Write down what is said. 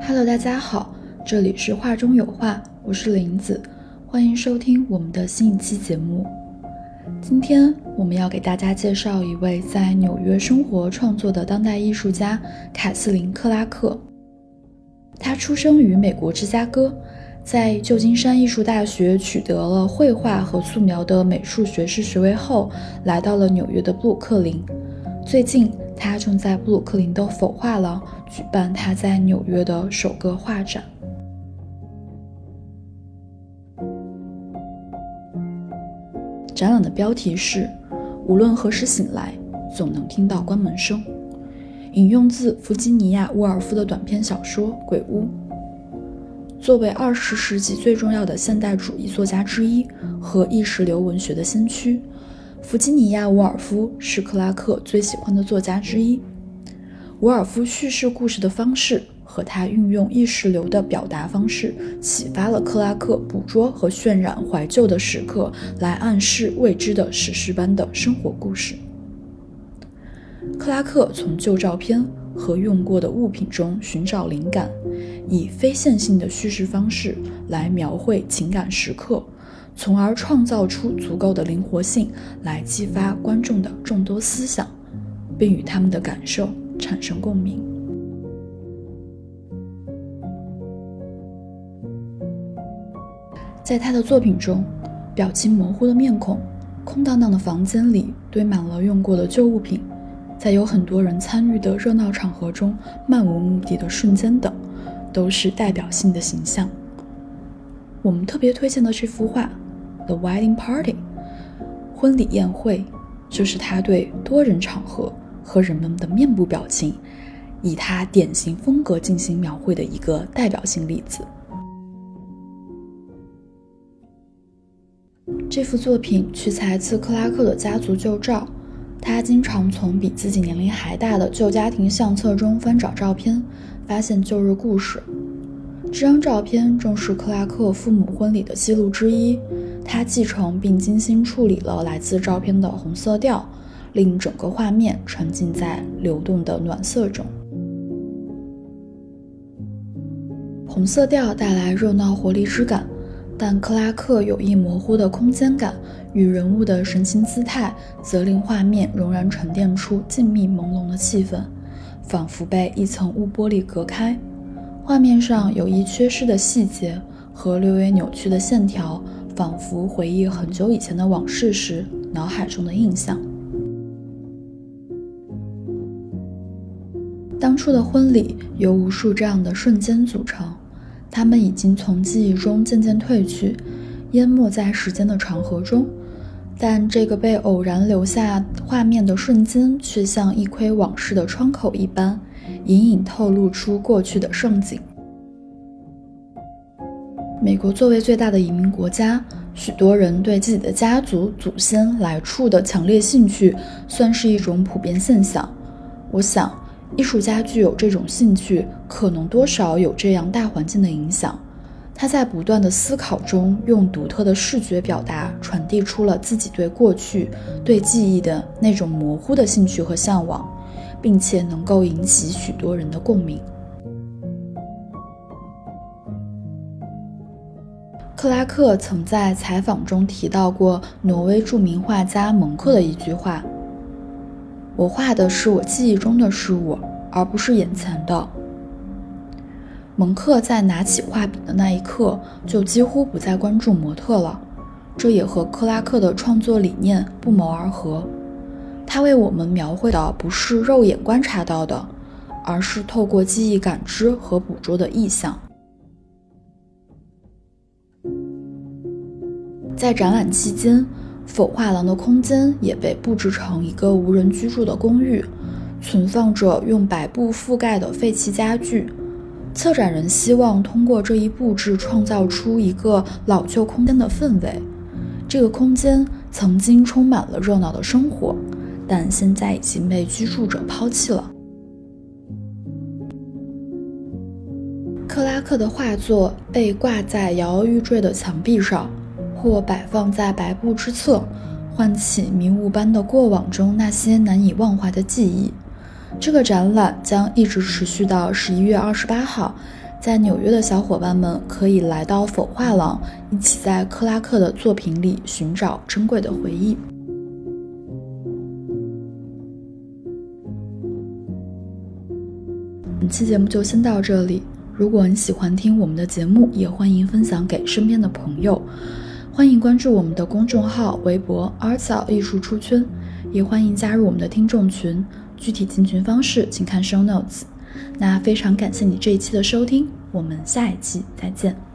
Hello，大家好，这里是画中有画，我是林子，欢迎收听我们的新一期节目。今天我们要给大家介绍一位在纽约生活创作的当代艺术家凯瑟琳·克拉克。他出生于美国芝加哥，在旧金山艺术大学取得了绘画和素描的美术学士学位后，来到了纽约的布鲁克林。最近，他正在布鲁克林的否画廊举办他在纽约的首个画展。展览的标题是“无论何时醒来，总能听到关门声”，引用自弗吉尼亚·沃尔夫的短篇小说《鬼屋》。作为二十世纪最重要的现代主义作家之一和意识流文学的先驱。弗吉尼亚·沃尔夫是克拉克最喜欢的作家之一。沃尔夫叙事故事的方式和他运用意识流的表达方式，启发了克拉克捕捉和渲染怀旧的时刻，来暗示未知的史诗般的生活故事。克拉克从旧照片和用过的物品中寻找灵感，以非线性的叙事方式来描绘情感时刻。从而创造出足够的灵活性来激发观众的众多思想，并与他们的感受产生共鸣。在他的作品中，表情模糊的面孔、空荡荡的房间里堆满了用过的旧物品，在有很多人参与的热闹场合中漫无目的的瞬间等，都是代表性的形象。我们特别推荐的这幅画。The wedding party，婚礼宴会，就是他对多人场合和人们的面部表情，以他典型风格进行描绘的一个代表性例子。这幅作品取材自克拉克的家族旧照，他经常从比自己年龄还大的旧家庭相册中翻找照片，发现旧日故事。这张照片正是克拉克父母婚礼的记录之一。他继承并精心处理了来自照片的红色调，令整个画面沉浸在流动的暖色中。红色调带来热闹活力之感，但克拉克有意模糊的空间感与人物的神情姿态，则令画面仍然沉淀出静谧朦胧的气氛，仿佛被一层雾玻璃隔开。画面上有意缺失的细节和略微扭曲的线条。仿佛回忆很久以前的往事时，脑海中的印象。当初的婚礼由无数这样的瞬间组成，它们已经从记忆中渐渐褪去，淹没在时间的长河中。但这个被偶然留下画面的瞬间，却像一窥往事的窗口一般，隐隐透露出过去的盛景。美国作为最大的移民国家，许多人对自己的家族祖先来处的强烈兴趣，算是一种普遍现象。我想，艺术家具有这种兴趣，可能多少有这样大环境的影响。他在不断的思考中，用独特的视觉表达，传递出了自己对过去、对记忆的那种模糊的兴趣和向往，并且能够引起许多人的共鸣。克拉克曾在采访中提到过挪威著名画家蒙克的一句话：“我画的是我记忆中的事物，而不是眼前的。”蒙克在拿起画笔的那一刻，就几乎不再关注模特了，这也和克拉克的创作理念不谋而合。他为我们描绘的不是肉眼观察到的，而是透过记忆感知和捕捉的意象。在展览期间，否画廊的空间也被布置成一个无人居住的公寓，存放着用白布覆盖的废弃家具。策展人希望通过这一布置创造出一个老旧空间的氛围。这个空间曾经充满了热闹的生活，但现在已经被居住者抛弃了。克拉克的画作被挂在摇摇欲坠的墙壁上。或摆放在白布之侧，唤起迷雾般的过往中那些难以忘怀的记忆。这个展览将一直持续到十一月二十八号，在纽约的小伙伴们可以来到否画廊，一起在克拉克的作品里寻找珍贵的回忆。本期节目就先到这里。如果你喜欢听我们的节目，也欢迎分享给身边的朋友。欢迎关注我们的公众号、微博，Artso 艺术出圈”，也欢迎加入我们的听众群。具体进群方式，请看 show notes。那非常感谢你这一期的收听，我们下一期再见。